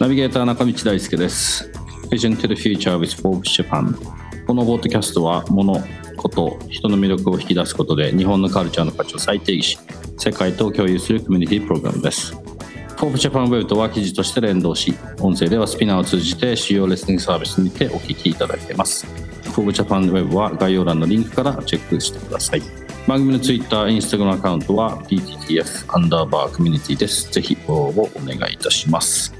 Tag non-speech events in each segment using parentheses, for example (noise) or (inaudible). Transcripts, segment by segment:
ナビゲーター中道大輔です Vision to the Future with Forbes Japan このポッドキャストは物こと人の魅力を引き出すことで日本のカルチャーの価値を再定義し世界と共有するコミュニティプログラムです。 Forbes Japan Web とは記事として連動し、音声では SPINEAR を通じて主要リスニングサービスにてお聞きいただいています。 Forbes Japan Web は概要欄のリンクからチェックしてください。番組の Twitter、Instagram アカウントは PTTF アンダーバーコミュニティです。ぜひフォローをお願いいたします。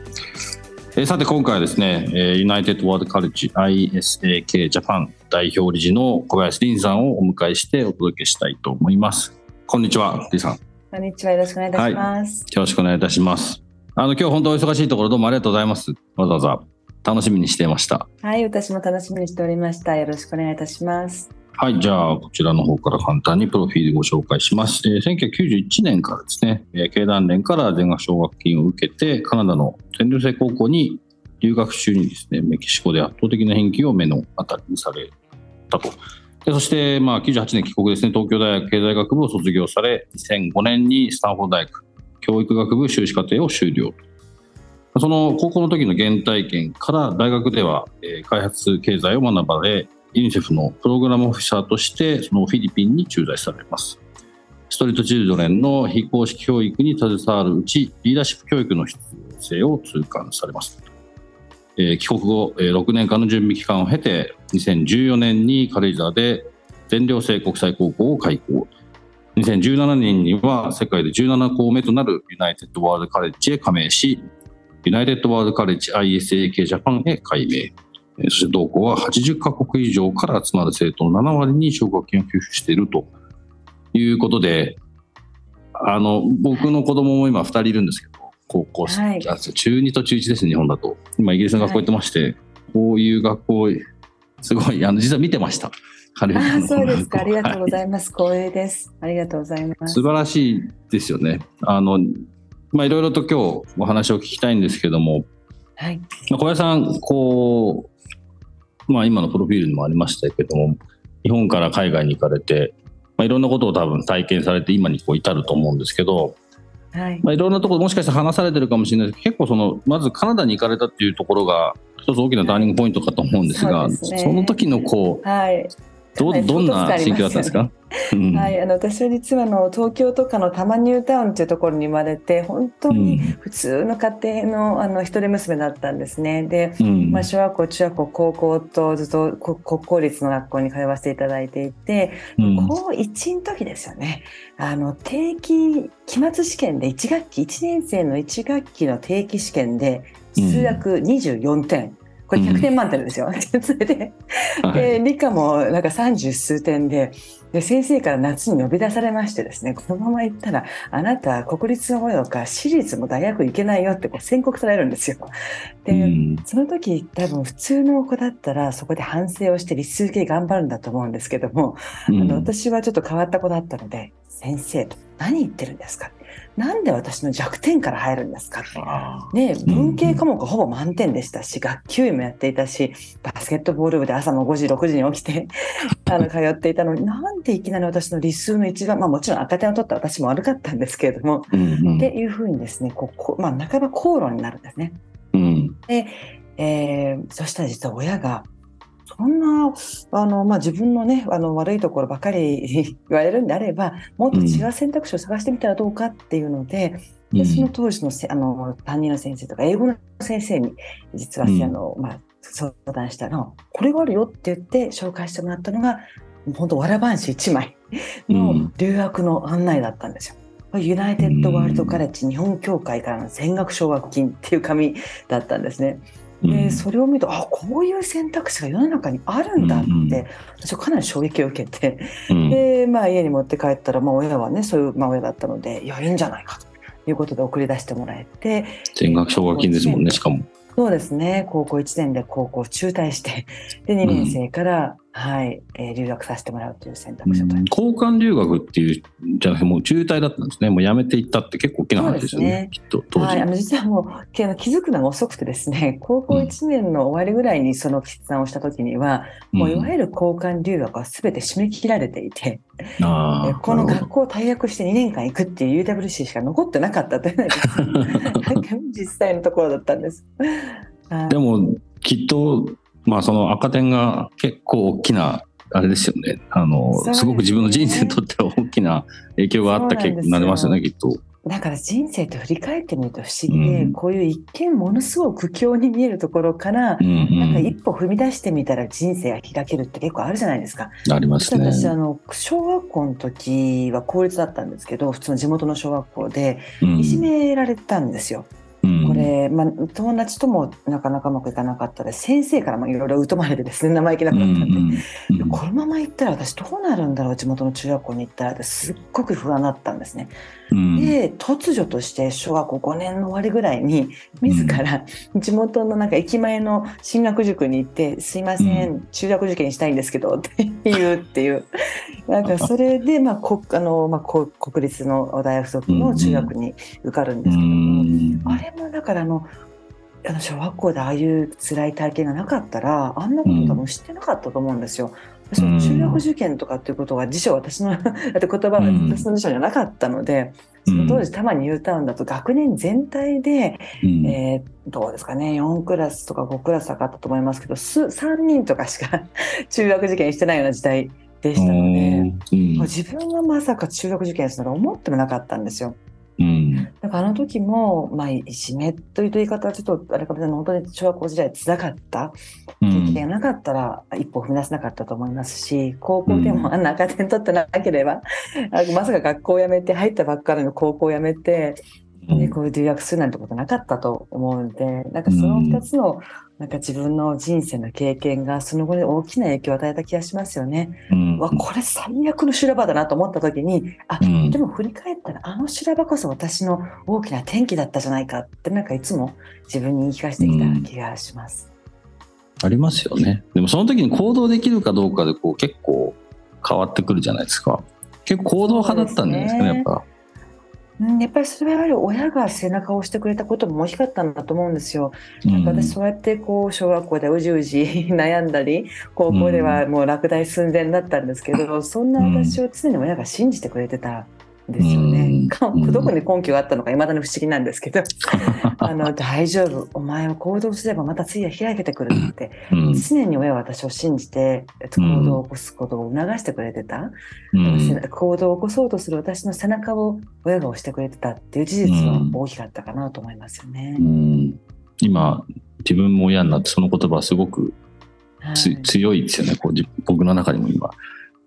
えさて今回はですね、ユナイテッドワールドカレッジ ISAK ジャパン代表理事の小林凛さんをお迎えしてお届けしたいと思います。こんにちは、李さん。こんにちは。よろしくお願いいたします。はい、よろしくお願いいたします。あの、今日本当お忙しいところどうもありがとうございます。わざわざ楽しみにしていました。はい、私も楽しみにしておりました。よろしくお願いいたします。はい、じゃあ、こちらの方から簡単にプロフィールご紹介します。えー、1991年からですね、えー、経団連から全額奨学金を受けて、カナダの全寮制高校に留学中にですね、メキシコで圧倒的な返金を目の当たりにされたと。でそして、まあ、98年帰国ですね、東京大学経済学部を卒業され、2005年にスタンフォード大学教育学部修士課程を修了と。その高校の時の原体験から大学では、えー、開発経済を学ばれ、ユニセフのプログラムオフィサーとしてそのフィリピンに駐在されます。ストリートチルドレンの非公式教育に携わるうち、リーダーシップ教育の必要性を痛感されます。えー、帰国後、6年間の準備期間を経て2014年に軽井沢で全寮制国際高校を開校2017年には世界で17校目となるユナイテッドワールドカレッジへ加盟しユナイテッドワールドカレッジ ISAK ジャパンへ改名そして同校は80カ国以上から集まる生徒の7割に奨学金を給付しているということであの僕の子供も今2人いるんですけど高校生、はい、中2と中1です日本だと。今イギリスの学校行ってまして、はい、こういう学校すごいあの実は見てました。あそうですか。ありがとうございます、はい、光栄です。ありがとうございます。素晴らしいですよね。あのまあいろいろと今日お話を聞きたいんですけども、はい、小林さんこうまあ今のプロフィールにもありましたけども日本から海外に行かれて、まあ、いろんなことを多分体験されて今にこう至ると思うんですけどはい。まあ、いろんなところもしかしたら話されてるかもしれないですけど結構そのまずカナダに行かれたっていうところが一つ大きなターニングポイントかと思うんですが、そ、ね、の時のこう、はい、どどんな心境だったんですか、(laughs) はい、あの私は実はの東京とかの多摩ニュータウンというところに生まれて本当に普通の家庭のあの一人娘だったんですね。で、うん、まあ、小学校中学校高校とずっと国公立の学校に通わせていただいていて、うん、高1の時ですよね。あの定期期末試験で1学期1年生の1学期の定期試験で数学24点。うんこれ100点満点ですよ。(laughs) それで、で理科もなんか30数点でで先生から夏に呼び出されましてですねこのまま行ったらあなた国立のものか私立も大学行けないよってこう宣告されるんですよ。で、うん、その時多分普通の子だったらそこで反省をして理数系頑張るんだと思うんですけども、うん、あの私はちょっと変わった子だったので先生と何言ってるんですか？なんで私の弱点から入るんですかね、文系科目ほぼ満点でしたし、学級委もやっていたし、バスケットボール部で朝の5時、6時に起きて (laughs) あの通っていたのに、なんでいきなり私の理数の一番、まあもちろん赤点を取った私も悪かったんですけれども、っていうふうにですね、こうまあ、半ば口論になるんですね。うん、で、えー、そしたら実は親が、そんなあの、まあ、自分の,、ね、あの悪いところばかり (laughs) 言われるんであればもっと違う選択肢を探してみたらどうかっていうのでうん、でその当時のせあの担任の先生とか英語の先生に実は、うん、あのまあ、相談したらこれがあるよって言って紹介してもらったのが本当わらばんし1枚の留学の案内だったんですよ。うん、ユナイテッド・ワールド・カレッジ日本協会からの全額奨学金っていう紙だったんですね。でそれを見るとあこういう選択肢が世の中にあるんだって、うんうん、私はかなり衝撃を受けて、うん、で、まあ、家に持って帰ったら、まあ、親はねそういう、まあ、親だったのでいやいいんじゃないかということで送り出してもらえて全額奨学金ですもんねしかも。そうですね。高校1年で高校中退してで2年生から、はい、えー、留学させてもらうという選択肢を取り交換留学っていうじゃなくてもう中退だったんですね。もう辞めていったって結構大きな話ですよね、ね、きっと当時、はい、あの実はもう気づくのが遅くてですね。(laughs) 高校1年の終わりぐらいにその決断をした時には、うん、もういわゆる交換留学は全て締め切られていて、うん、この学校を退学して2年間行くっていう UWC しか残ってなかったという (laughs) 実際のところだったんです。でもきっとまあその赤点が結構大きなあれですよねあのす、ね,、すごく自分の人生にとっては大きな影響があった結果になりますよねきっと。だから人生って振り返ってみると不思議で、うん、こういう一見ものすごく苦境に見えるところから、うんうん、なんか一歩踏み出してみたら人生が開けるって結構あるじゃないですか。ありますね。私あの小学校の時は公立だったんですけど普通の地元の小学校でいじめられたんですよ。うんこれ、まあ、友達ともなかなかうまくいかなかったで先生からもいろいろ疎まれてですね生意気なくなったんで。うんうん、このまま行ったら私どうなるんだろう地元の中学校に行ったらってすっごく不安だったんですね。うん、で突如として小学校5年の終わりぐらいに自ら地元のなんか駅前の進学塾に行って「すいません中学受験したいんですけど」って言うっていう。(laughs) なんかそれで、まあこあのまあ、国立の大学附属の中学に受かるんですけども、あれもだからあのあの小学校でああいう辛い体験がなかったらあんなこと多分知ってなかったと思うんですよ。その中学受験とかっていうことが辞書私のだって言葉は私の辞書にはなかったので、その当時多摩ニュータウンだと学年全体で、うん、えー、どうですかね4クラスとか5クラスかかったと思いますけど3人とかしか (laughs) 中学受験してないような時代でしたので、うん、自分がまさか中学受験すると思ってもなかったんですよ。うん、だからあの時も、まあ、いじめという言い方はちょっとあれかもしれない本当に小学校時代つらかった経験がなかったら一歩踏み出せなかったと思いますし高校でもあんな赤点取ってなければ、うん、まさか学校を辞めて入ったばっかりの高校を辞めてね、こういう留学するなんてことなかったと思うんで、なんかその2つの、なんか自分の人生の経験がその後に大きな影響を与えた気がしますよね。うん、わ、これ最悪の修羅場だなと思った時に、あ、うん、でも振り返ったらあの修羅場こそ私の大きな転機だったじゃないかってなんかいつも自分に言い聞かせてきた気がします。うん、ありますよね。でもその時に行動できるかどうかでこう結構変わってくるじゃないですか。結構行動派だったんじゃないですかね、やっぱ。やっぱりそれはやはり親が背中を押してくれたことも大きかったんだと思うんですよ。なん。か私そうやってこう小学校でうじうじ (laughs) 悩んだり高校ではもう落第寸前だったんですけど、そんな私を常に親が信じてくれてたですよね。どこに根拠があったのかいまだに不思議なんですけど。(laughs) あの大丈夫。お前は行動すればまた次は開けてくるって、常に親は私を信じて行動を起こすことを促してくれてた、行動を起こそうとする私の背中を親が押してくれてたっていう事実は大きかったかなと思いますよね。今自分も親になってその言葉はすごくはい、強いですよね。こう僕の中にも今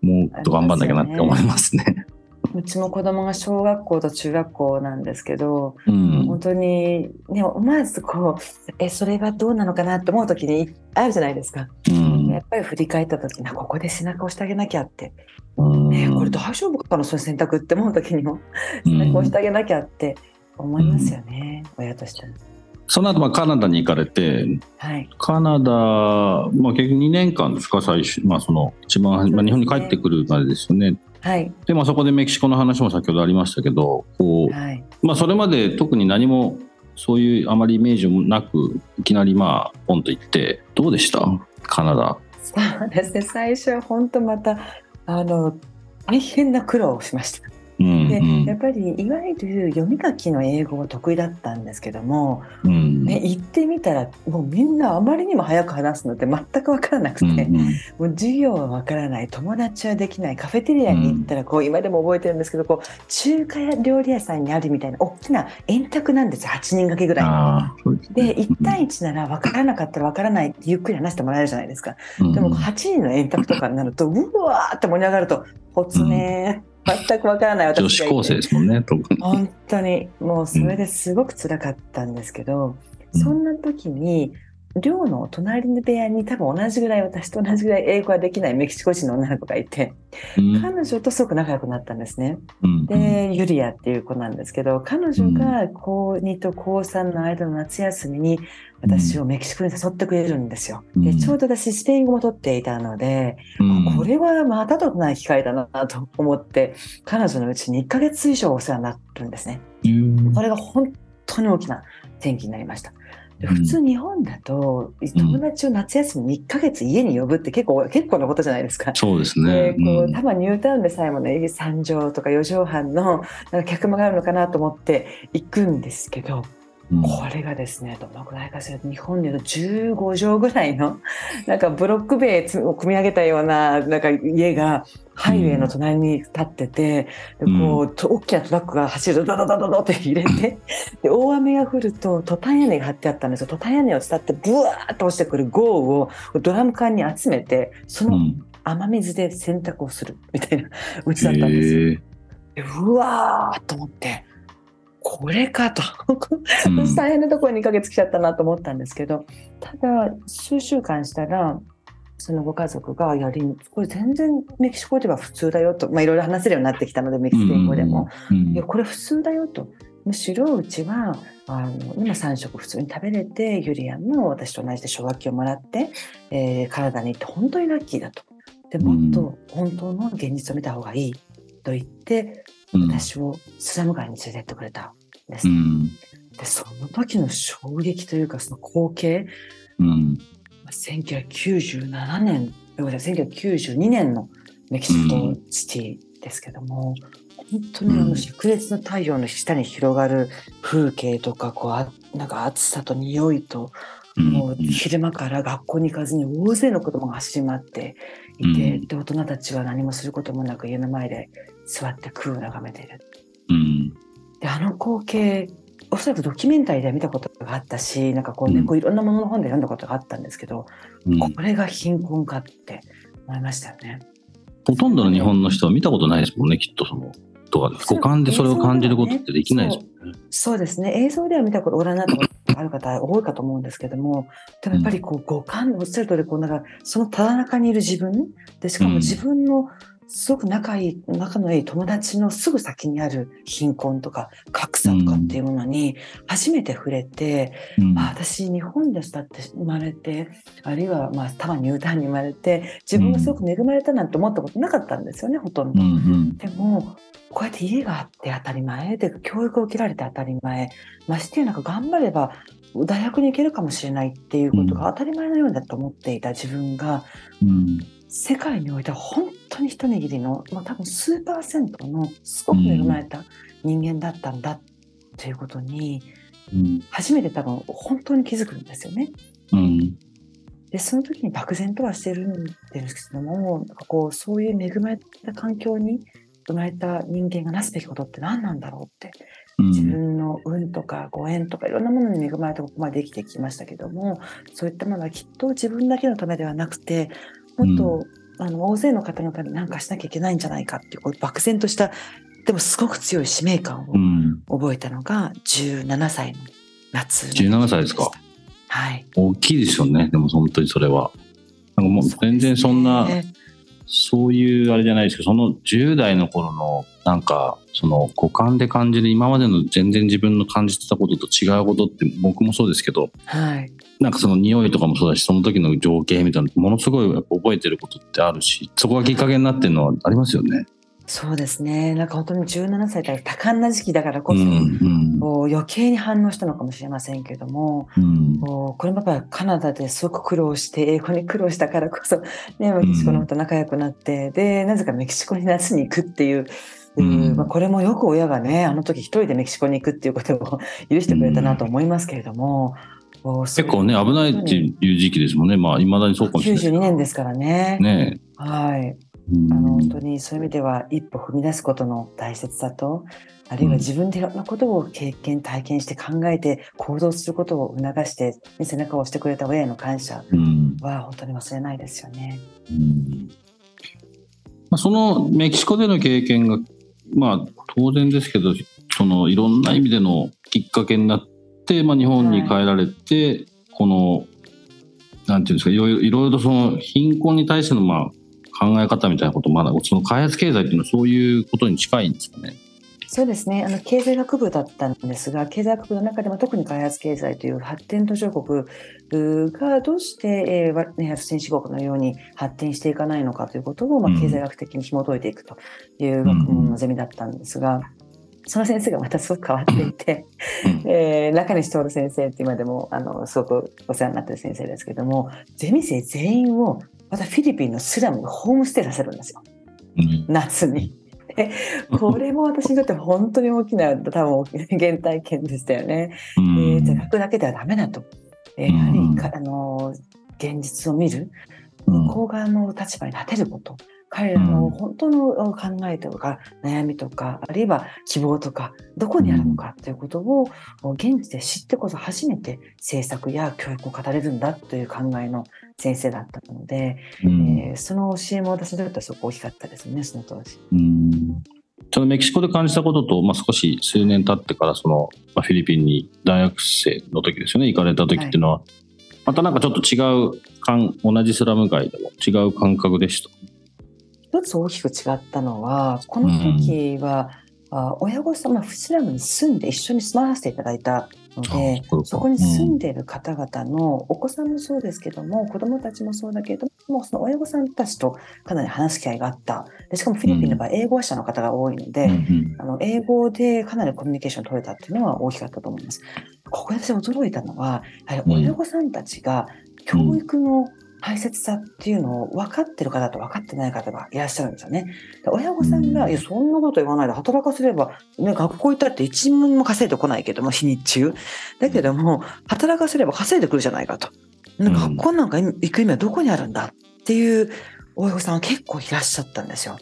もっと頑張んなきゃなって思いますね。うちも子供が小学校と中学校なんですけど、うん、本当に、ね、思わずこうえそれがどうなのかなって思う時にあるじゃないですか、うん、やっぱり振り返った時にここで背中を押してあげなきゃって、うん。ね、これ大丈夫かなそういう選択って思う時にも背中を押してあげなきゃって思いますよね、親としては。その後まあカナダに行かれて、はい、カナダ、まあ、結局2年間ですか最初、まあ、その一番、ね、まあ、日本に帰ってくるまでですよね。はい、でまあ、そこでメキシコの話も先ほどありましたけどこう、はい、まあ、それまで特に何もそういうあまりイメージもなくいきなりまあポンと行ってどうでした？カナダ。そうですね最初は本当またあの大変な苦労をしました。でやっぱりいわゆる読み書きの英語が得意だったんですけども、うん、ね、行ってみたらもうみんなあまりにも早く話すのって全く分からなくて、うんうん、もう授業は分からない友達はできないカフェテリアに行ったらこう、今でも覚えてるんですけどこう中華料理屋さんにあるみたいな大きな円卓なんです8人掛けぐらい。で1対1なら分からなかったら分からないってゆっくり話してもらえるじゃないですか。でも8人の円卓とかになるとうわーって盛り上がると「ほつねー」全くわからない私女子高生ですもんね特に。本当に。もうそれですごく辛かったんですけど、うん、そんな時に寮の隣の部屋に多分同じぐらい私と同じぐらい英語ができないメキシコ人の女の子がいて、うん、彼女とすごく仲良くなったんですね。うん、でユリアっていう子なんですけど彼女が高2と高3の間の夏休みに私をメキシコに誘ってくれるんですよ。でちょうど私スペイン語も取っていたので、これはまたとない機会だなと思って彼女のうちに1ヶ月以上お世話になるんですね。これが本当に大きな転機になりました。普通日本だと、友達を夏休みに1ヶ月家に呼ぶって結構、結構なことじゃないですか。そうですね。こう、多分ニュータウンでさえもね、3畳とか4畳半のなんか客間があるのかなと思って行くんですけど、これがですね、どのぐらいかしら、日本でいうと15畳ぐらいの、(laughs) なんかブロック塀を組み上げたような、なんか家が、ハイウェイの隣に立ってて、うん、こう、大きなトラックが走るとドドドドドって入れて、(laughs) で、大雨が降ると、トタン屋根が張ってあったんですよ。トタン屋根を伝って、ブワーッと落ちてくる豪雨をドラム缶に集めて、その雨水で洗濯をするみたいなうちだったんですよ。でうわーと思って、これかと。大変なところに2ヶ月来ちゃったなと思ったんですけど、ただ数週間したらそのご家族がやりこれ全然メキシコでは普通だよと、まあ、いろいろ話せるようになってきたのでメキシコ語でも、いやこれ普通だよと。むしろうちはあの今3食普通に食べれてユリアンも私と同じで奨学金をもらって、えー、カナダに行って本当にラッキーだと。でもっと本当の現実を見た方がいいと言って私をスラム街に連れてってくれたんです、うん、でその時の衝撃というかその光景、うん、1997年ごめんなさい1992年のメキシコシティですけども、本当にあの灼熱の太陽の下に広がる風景とかこうあなんか暑さと匂いともう昼間から学校に行かずに大勢の子供が走り回っていて、で大人たちは何もすることもなく家の前で座って空を眺めている。うん、であの光景おそらくドキュメンタリーで見たことがあったしなんかこうね、うん、こういろんなものの本で読んだことがあったんですけど、うん、これが貧困かって思いましたよね。ほとんどの日本の人は見たことないですもんねきっとその。とか五感でそれを感じることってできないですもんね。そう。ですね。映像では見たことご覧になったことがある方多いかと思うんですけどもでもやっぱりこう五感おっしゃる通りこうなんかそのただ中にいる自分でしかも自分の、うんすごく仲いい仲のいい友達のすぐ先にある貧困とか格差とかっていうものに初めて触れて、うん、あ私日本で育って生まれてあるいはまあ多摩ニュータウンに生まれて自分がすごく恵まれたなんて思ったことなかったんですよねほとんど。うんうん、でもこうやって家があって当たり前で教育を受けられて当たり前ましてやなんか頑張れば大学に行けるかもしれないっていうことが当たり前のようだと思っていた自分が、うん、世界においては本当に一握りの、まあ、多分数パーセントのすごく恵まれた人間だったんだということに、うん、初めて多分本当に気づくんですよね。うん、でその時に漠然とはしてるんですけどもなんかこうそういう恵まれた環境に生まれた人間がなすべきことって何なんだろうって自分の運とかご縁とかいろんなものに恵まれてここまで生きてきましたけどもそういったものはきっと自分だけのためではなくてもっと、うん、あの大勢の方のために何かしなきゃいけないんじゃないかっていうこう漠然としたでもすごく強い使命感を覚えたのが17歳の夏17歳ですか？はい。大きいですよねでも本当にそれは。なんかもう全然そんなそういうあれじゃないですけどその10代の頃のなんかその五感で感じる今までの全然自分の感じてたことと違うことって僕もそうですけど、はい、なんかその匂いとかもそうだしその時の情景みたいなものすごい覚えてることってあるしそこがきっかけになってるのはありますよね。そうですね。なんか本当に17歳から多感な時期だからこそ、うんうん、余計に反応したのかもしれませんけれども、うん、これもやっぱりカナダですごく苦労して英語に苦労したからこそ、ね、メキシコの方と仲良くなって、うん、でなぜかメキシコに夏に行くっていう。うん。まあ、これもよく親がねあの時一人でメキシコに行くっていうことを許してくれたなと思いますけれども、結構ね危ないっていう時期ですもんね。まあいまだにそうかもしれない。92年ですからね。ねはいあの本当にそういう意味では一歩踏み出すことの大切さとあるいは自分でいろんなことを経験体験して考えて行動することを促して背中を押してくれた親への感謝は本当に忘れないですよね。うん。まあ、そのメキシコでの経験がまあ当然ですけどそのいろんな意味でのきっかけになって、まあ、日本に帰られて、はい、このなんていうんですかいろいろとその貧困に対してのまあ考え方みたいなことまだその開発経済っていうのはそういうことに近いんですかね？そうですねあの経済学部だったんですが経済学部の中でも特に開発経済という発展途上国がどうして、えー、先進国のように発展していかないのかということを、まあ、経済学的に紐解いていくという学問のゼミだったんですが。その先生がまたすごく変わっていて、(laughs) えー、中西徹先生って今でもあのすごくお世話になってる先生ですけどもゼミ生全員をまたフィリピンのスラムにホームステイさせるんですよ、うん、夏に。でこれも私にとって本当に大きな多分原体験でしたよね。うん、えー、楽だけではダメだと。やはり、うん、あの現実を見る向こう側の立場に立てること。彼らの本当の考えとか悩みとかあるいは希望とかどこにあるのかということを現地で知ってこそ初めて政策や教育を語れるんだという考えの先生だったので、うん、えー、その教えも私にとってはすごく大きかったですねその当時。うんそのメキシコで感じたことと、まあ、少し数年経ってからその、まあ、フィリピンに大学生の時ですよね行かれた時っていうのは、はい、またなんかちょっと違う同じスラム街でも違う感覚でした。一つ大きく違ったのはこの時は、うん、あ親御様フスラムに住んで一緒に住まわせていただいたのでそこに住んでいる方々のお子さんもそうですけども、うん、子どもたちもそうだけどもその親御さんたちとかなり話す機会があった。でしかもフィリピンの場合英語話者の方が多いので、うん、あの英語でかなりコミュニケーション取れたっていうのは大きかったと思います。ここで私驚いたのはやはり親御さんたちが教育の、うん大切さっていうのを分かってる方と分かってない方がいらっしゃるんですよね。親御さんが、いや、そんなこと言わないで働かせれば、ね、学校行ったって一文も稼いでこないけども、日に中。だけども、働かせれば稼いでくるじゃないかと。学校なんか行く意味はどこにあるんだっていう親御さんは結構いらっしゃったんですよ。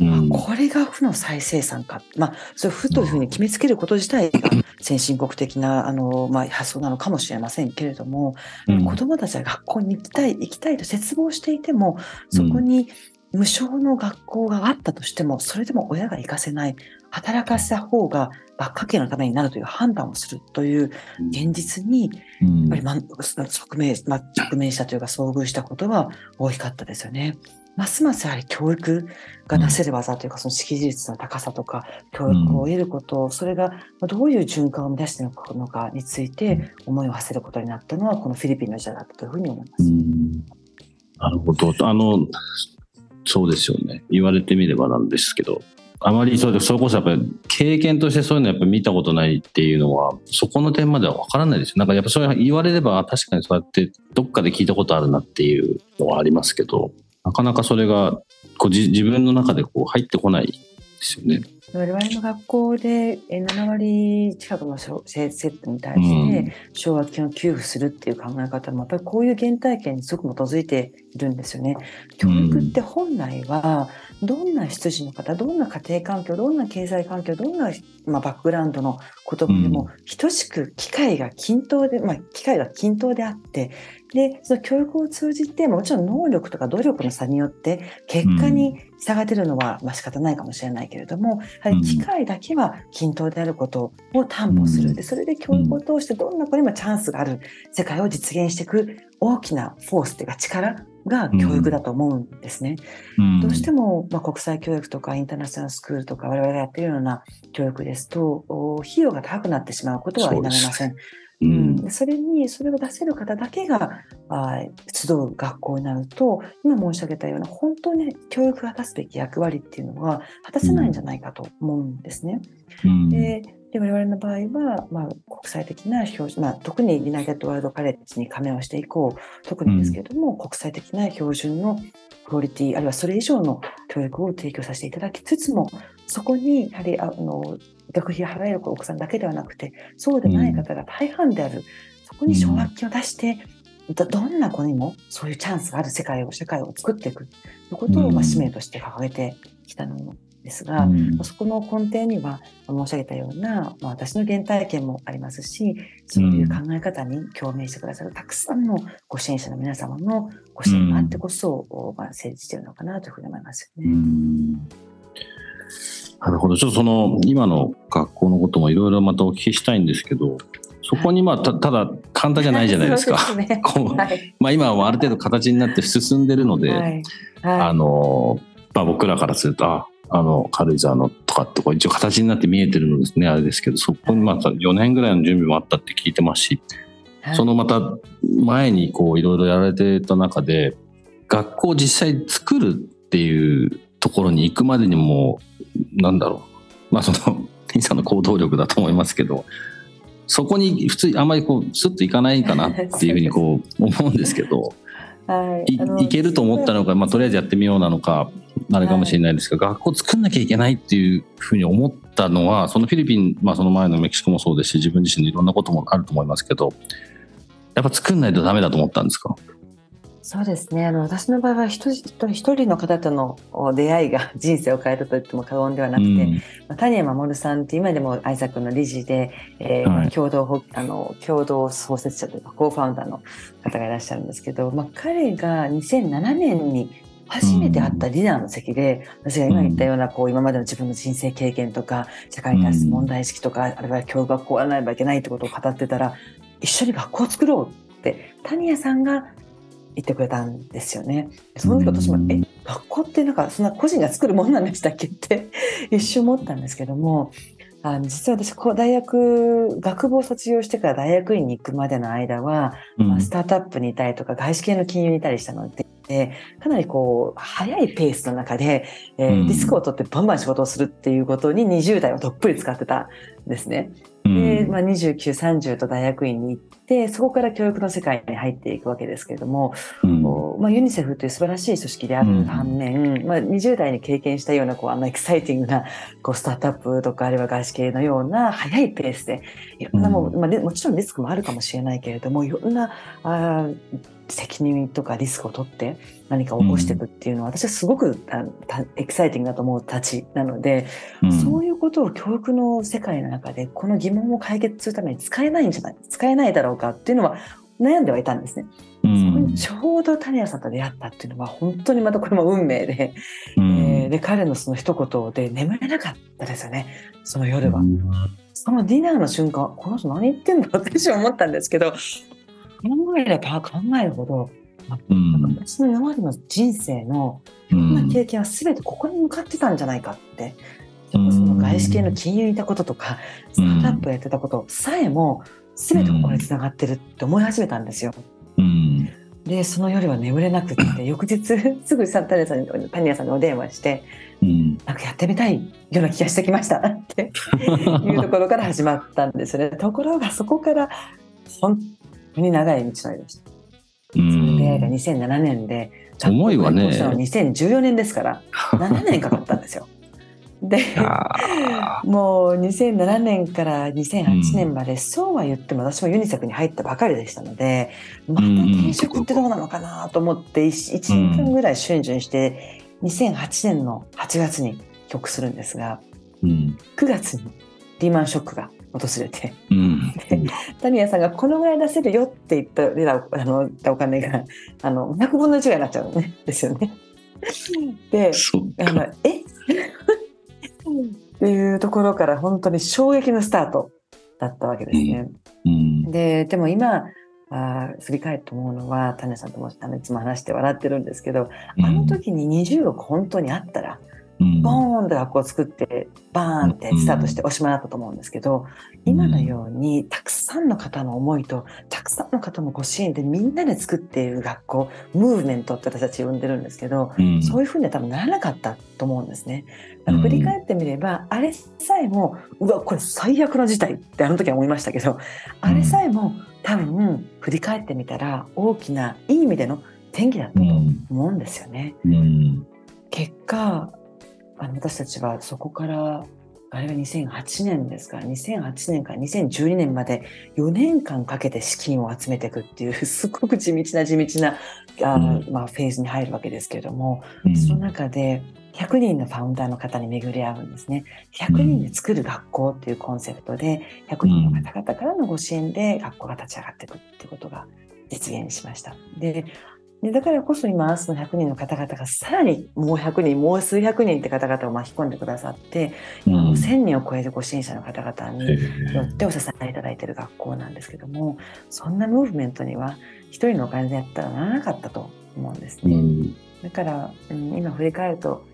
うん、これが負の再生産か、まあ、それ負というふうに決めつけること自体が先進国的なあの、まあ、発想なのかもしれませんけれども、うん、子どもたちは学校に行きたい行きたいと絶望していてもそこに無償の学校があったとしてもそれでも親が行かせない働かせた方が家計のためになるという判断をするという現実に、やっぱり、ま、直面、ま、直面したというか遭遇したことは大きかったですよね。ますますやはり教育がなせる技というか、その識字率の高さとか、教育を得ること、それがどういう循環を生み出していくのかについて思いを馳せることになったのは、このフィリピンの時代だったというふうに思います。なるほど。あの、そうですよね。言われてみればなんですけど、あまりそうで、それこそやっぱり経験としてそういうのやっぱ見たことないっていうのは、そこの点まではわからないですよ。なんかやっぱそれ言われれば確かにそうやってどっかで聞いたことあるなっていうのはありますけど、なかなかそれがこう自分の中でこう入ってこないですよね。我々の学校で7割近くの生徒に対して奨学金を給付するっていう考え方もやっぱりこういう原体験にすごく基づいているんですよね。教育って本来はどんな出自の方どんな家庭環境どんな経済環境どんな、まあ、バックグラウンドの言葉でも等しく機会が均等で、まあ、機会が均等であってでその教育を通じてもちろん能力とか努力の差によって結果に差が出るのはまあ仕方ないかもしれないけれどもやはり機会だけは均等であることを担保する。でそれで教育を通してどんな子にもチャンスがある世界を実現していく大きなフォースというか力が教育だと思うんですね。うん、どうしても、まあ、国際教育とかインターナショナルスクールとか我々がやっているような教育ですと費用が高くなってしまうことは否めません。うん、それにそれを出せる方だけがあ集う学校になると今申し上げたような本当に教育が果たすべき役割っていうのは果たせないんじゃないかと思うんですね。うん、でで我々の場合は、まあ、国際的な標準、まあ、特にユナイテッドワールドカレッジに加盟をしていこう特にですけれども、うん、国際的な標準のクオリティあるいはそれ以上の教育を提供させていただきつつもそこにやはりあの学費を払えるお子さんだけではなくてそうでない方が大半である、うん、そこに奨学金を出して、どどんな子にもそういうチャンスがある世界を社会を作っていく。ということを、まあ、使命として掲げてきたのですが、うん、そこの根底には申し上げたような、まあ、私の原体験もありますしそういう考え方に共鳴してくださるたくさんのご支援者の皆様のご支援があってこそ、うん、まあ、成立しているのかなというふうに思いますよね。うんなるほど。ちょっとその、今の学校のこともいろいろまたお聞きしたいんですけど、そこにまあたただ簡単じゃないじゃないですか。(laughs) ね、はい、まあ今はある程度形になって進んでるので、はい。はい、あのまあ僕らからするとああの軽井沢のとかってこ一応形になって見えてるのですね。あれですけどそこにまた4年ぐらいの準備もあったって聞いてますし、そのまた前にこういろいろやられてた中で学校を実際作るっていうところに行くまでにもなんだろう。まあその (laughs) ティさんの行動力だと思いますけどそこに普通あんまりこうスッといかないかなっていうふうにこう思うんですけど。(laughs) はい。けると思ったのか、まあ、とりあえずやってみようなのかあれかもしれないですけど、はい、学校作んなきゃいけないっていうふうに思ったのはそのフィリピン、まあ、その前のメキシコもそうですし自分自身のいろんなこともあると思いますけどやっぱ作んないとダメだと思ったんですか？そうですね。あの私の場合は一人一人の方との出会いが (laughs) 人生を変えたと言っても過言ではなくて、うん、まあ、谷山守さんって今でもアイザックの理事で、えー、はい、共同あの共同創設者というかコーファウンダーの方がいらっしゃるんですけど、まあ、彼が2007年に初めて会ったディナーの席で、うん、私が今言ったようなこう今までの自分の人生経験とか社会に対する問題意識とか、うん、あるいは教育学校をやらなければいけないってことを語ってたら一緒に学校を作ろうって谷谷さんが言ってくれたんですよね。その時私も、え、学校ってなんかそんな個人が作るもんなんでしたっけって (laughs) 一瞬思ったんですけども、あの実は私大学学部を卒業してから大学院に行くまでの間は、うん、まあ、スタートアップにいたりとか外資系の金融にいたりしたのでかなりこう早いペースの中で、えー、リスクを取ってバンバン仕事をするっていうことに20代をどっぷり使ってたんですね。で、まあ、29、30と大学院に行って、そこから教育の世界に入っていくわけですけれども、うん、まあ、ユニセフという素晴らしい組織である反面、うん、まあ、20代に経験したような、こう、あの、エキサイティングな、こう、スタートアップとか、あるいは外資系のような、早いペースで、いろんなも、うん、まあ、もちろんリスクもあるかもしれないけれども、いろんな、あ責任とかリスクを取って何か起こしていくっていうのは、私はすごくエキサイティングだと思うたちなので、うん、そういうことを教育の世界の中でこの疑問を解決するために使えないんじゃない使えないだろうかっていうのは悩んではいたんですね。うん、ちょうど谷谷さんと出会ったっていうのは本当にまたこれも運命で、うん、えー、で彼のその一言で眠れなかったですよね。その夜は。そのディナーの瞬間この人何言ってんだ私は思ったんですけど考えれば考えるほど、うん、私の今までの人生のいろんな経験は全てここに向かってたんじゃないかって、そこその外資系の金融にいたこととか、スタートアップやってたことさえも全てここにつながってるって思い始めたんですよ。うん、でその夜は眠れなくって (coughs) 翌日すぐ谷谷さんに谷谷さんにお電話して「うん、なんかやってみたいような気がしてきました」っていうところから始まったんですよね。ところがそこから本当に長い道のりでした。出会いが2007年で思いはね。2014年ですから (laughs) 7年かかったんですよ。でもう2007年から2008年まで、そうは言っても私もユニセフに入ったばかりでしたのでまた転職ってどうなのかなと思って 1, 1年間ぐらい瞬順して2008年の8月に帰国するんですが、うん、9月にリーマンショックが訪れて、うん、(laughs) 谷谷さんがこのぐらい出せるよって言った出たあのお金があの100分の1ぐらいになっちゃうのね。ですよね。であのえ？(laughs) っていうところから本当に衝撃のスタートだったわけですね。うん、ででも今あ振り返って思うのは谷さんともあのいつも話して笑ってるんですけど、あの時に20億本当にあったらボーンと学校を作ってバーンってスタートしておしまいだったと思うんですけど、今のようにたくさんの方の思いとたくさんの方のご支援でみんなで作っている学校ムーブメントって私たち呼んでるんですけど、そういうふうには多分ならなかったと思うんですね。振り返ってみれば、あれさえもうわこれ最悪の事態ってあの時は思いましたけどあれさえも多分振り返ってみたら大きないい意味での転機だったと思うんですよね。結果あの私たちはそこからあれが2008年ですか？ら2008年から2012年まで4年間かけて資金を集めていくっていう (laughs) すごく地道な地道なあ、まあ、フェーズに入るわけですけれども、うん、その中で100人のファウンダーの方に巡り合うんですね。100人で作る学校っていうコンセプトで100人の方々からのご支援で学校が立ち上がっていくっていうことが実現しました。ででだからこそ今その100人の方々がさらにもう100人もう数百人って方々を巻き込んでくださって、うん、1000人を超えるご支援者の方々によってお支えいただいている学校なんですけどもそんなムーブメントには一人のお金でやったらならなかったと思うんですね。うん、だから、うん、今振り返ると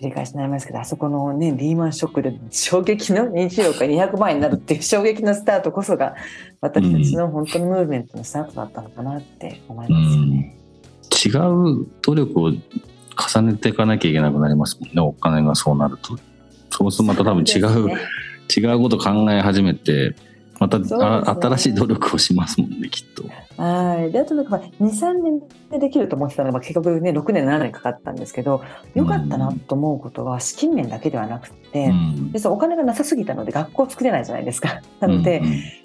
繰り返しになりますけどあそこのねリーマンショックで衝撃の20億が200万円になるっていう衝撃のスタートこそが私たちの本当にムーブメントのスタートだったのかなって思いますよね。違う努力を重ねていかなきゃいけなくなりますもんねお金がそうなると。そうするとまた多分違う、ね、違うこと考え始めてまた、ね、新しい努力をしますもんねきっと。はい。で、あとなんか、2、3年でできると思ってたのが、結局ね、6年、7年かかったんですけど、よかったなと思うことは、資金面だけではなくて、うん、でお金がなさすぎたので、学校作れないじゃないですか。(laughs) なので、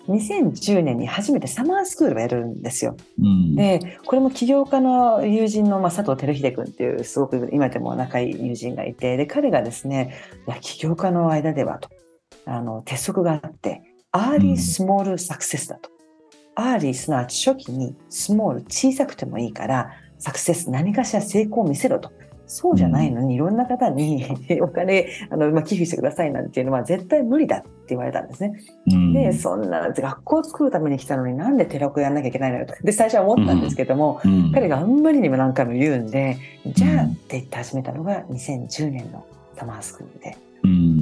うん、2010年に初めてサマースクールをやるんですよ。うん、で、これも起業家の友人の、まあ、佐藤輝秀君っていう、すごく今でも仲いい友人がいて、で、彼がですね、いや、起業家の間ではと、あの、鉄則があって、 early small success だと。 early すなわち初期に small 小さくてもいいから success 何かしら成功を見せろと。そうじゃないのに、いろんな方に (laughs) お金あの、まあ、寄付してくださいなんていうのは絶対無理だって言われたんですね。うん、で、そんな学校を作るために来たのになんで寺子屋やんなきゃいけないのよと。で、最初は思ったんですけども、うん、彼があんまりにも何回も言うんで、じゃあって言って始めたのが2010年のサマースクールで、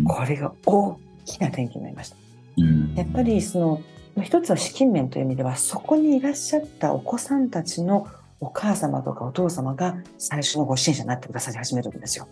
これが大きな転機になりました。やっぱりその一つは資金面という意味ではそこにいらっしゃったお子さんたちのお母様とかお父様が最初のご支援者になってくださり始めるんですよ。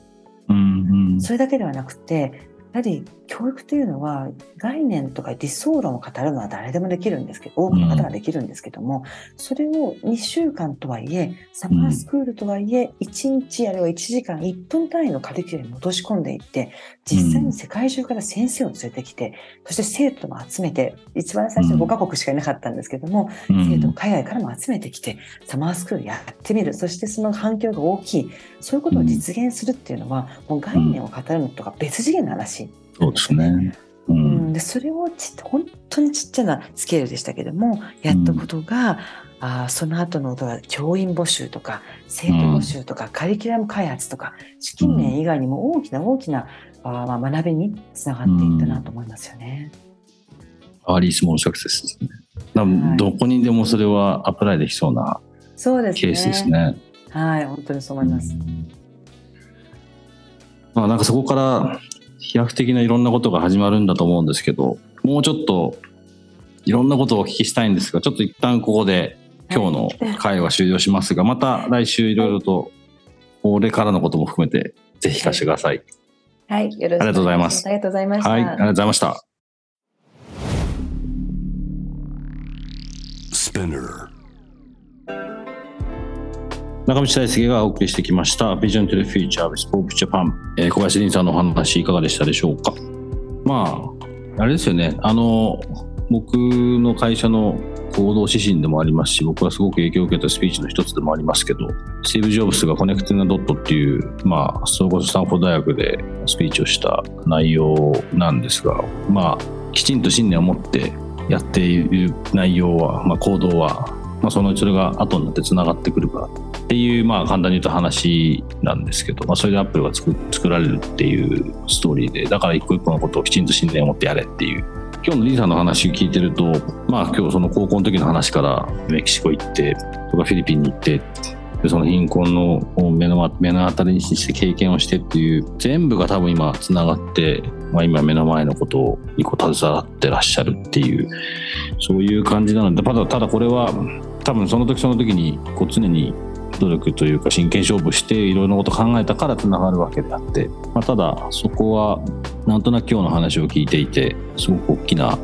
うんうん、それだけではなくてやはり教育というのは概念とか理想論を語るのは誰でもできるんですけど多くの方ができるんですけども、それを2週間とはいえサマースクールとはいえ1日あるいは1時間1分単位のカリキュラムに落とし込んでいって実際に世界中から先生を連れてきてそして生徒も集めて一番最初5カ国しかいなかったんですけども、生徒を海外からも集めてきてサマースクールやってみる。そしてその反響が大きい。そういうことを実現するっていうのはもう概念を語るのとか別次元の話。そうですね。うん、でそれをち本当にちっちゃなスケールでしたけどもやったことが、うん、あその後のことは教員募集とか生徒募集とか、うん、カリキュラム開発とか資金面以外にも大きな大きな、あまあ、学びにつながっていったなと思いますよね。アーリースモールサクセスですね。はい、どこにでもそれはアプライできそうなケースですね。はい、本当にそう思います。まあ、なんかそこから飛躍的ないろんなことが始まるんだと思うんですけどもうちょっといろんなことをお聞きしたいんですがちょっと一旦ここで今日の会は終了しますが、また来週いろいろとこれからのことも含めてぜひ聞かせてください。はい、よろしくありがとうございます。ありがとうございました。はい、ありがとうございました。Spinner 中道大輔がお送りしてきました。Vision to the Future with Pope Japan、えー、小林凛さんのお話いかがでしたでしょうか？まああれですよね。あの僕の会社の行動指針でもありますし僕はすごく影響を受けたスピーチの一つでもありますけどスティーブ・ジョブスがコネクティング・ドットっていうまあそれこそスタンフォード大学でスピーチをした内容なんですがまあきちんと信念を持ってやっている内容は、まあ、行動は、まあ、そのそれが後になってつながってくるからっていう、まあ、簡単に言うと話なんですけど、まあ、それでアップルが作作られるっていうストーリーでだから一個一個のことをきちんと信念を持ってやれっていう。今日のリーさんの話を聞いてると、まあ、今日その高校の時の話からメキシコ行ってとかフィリピンに行ってでその貧困の目の目の当たりにして経験をしてっていう全部が多分今つながって、まあ、今目の前のことにこう携わってらっしゃるっていうそういう感じなのでただただこれは多分その時その時にこう常に努力というか真剣勝負していろいろなこと考えたからつながるわけであって、まあ、ただそこはなんとなく今日の話を聞いていてすごく大きな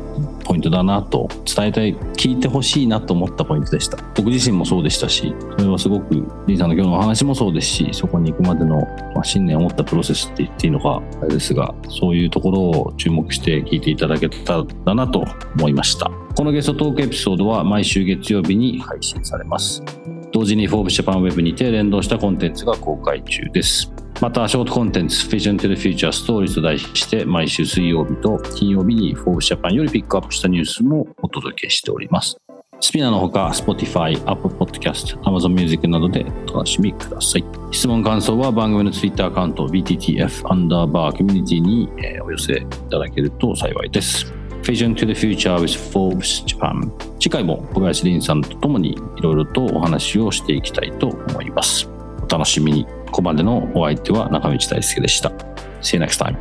ポイントだなと伝えたい聞いてほしいなと思ったポイントでした。僕自身もそうでしたしそれはすごくリンさんの今日のお話もそうですしそこに行くまでの、まあ、信念を持ったプロセスって言っていいのかあれですがそういうところを注目して聞いていただけたらなと思いました。このゲストトークエピソードは毎週月曜日に配信されます。同時に Forbes Japan Web にて連動したコンテンツが公開中です。また、ショートコンテンツ Vision to the Future Stories と題して毎週水曜日と金曜日に Forbes Japan よりピックアップしたニュースもお届けしております。スピナーのほか Spotify、Apple Podcast、Amazon Music などでお楽しみください。質問感想は番組の Twitter アカウント BTTF アンダーバーコミュニティにお寄せいただけると幸いです。Vision to the Future with Forbes Japan 次回も小林凛さんとともにいろいろとお話をしていきたいと思います。お楽しみに。ここまでのお相手は中道大輔でした。See you next time.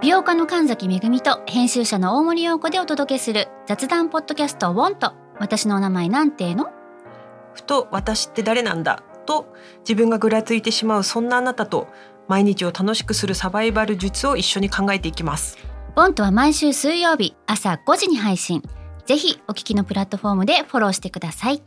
美容家の神崎めぐみと編集者の大森洋子でお届けする雑談ポッドキャストウォンと私のお名前なんての？ふと私って誰なんだ？と自分がぐらついてしまうそんなあなたと毎日を楽しくするサバイバル術を一緒に考えていきます。ボントは毎週水曜日朝5時に配信。ぜひお聞きのプラットフォームでフォローしてください。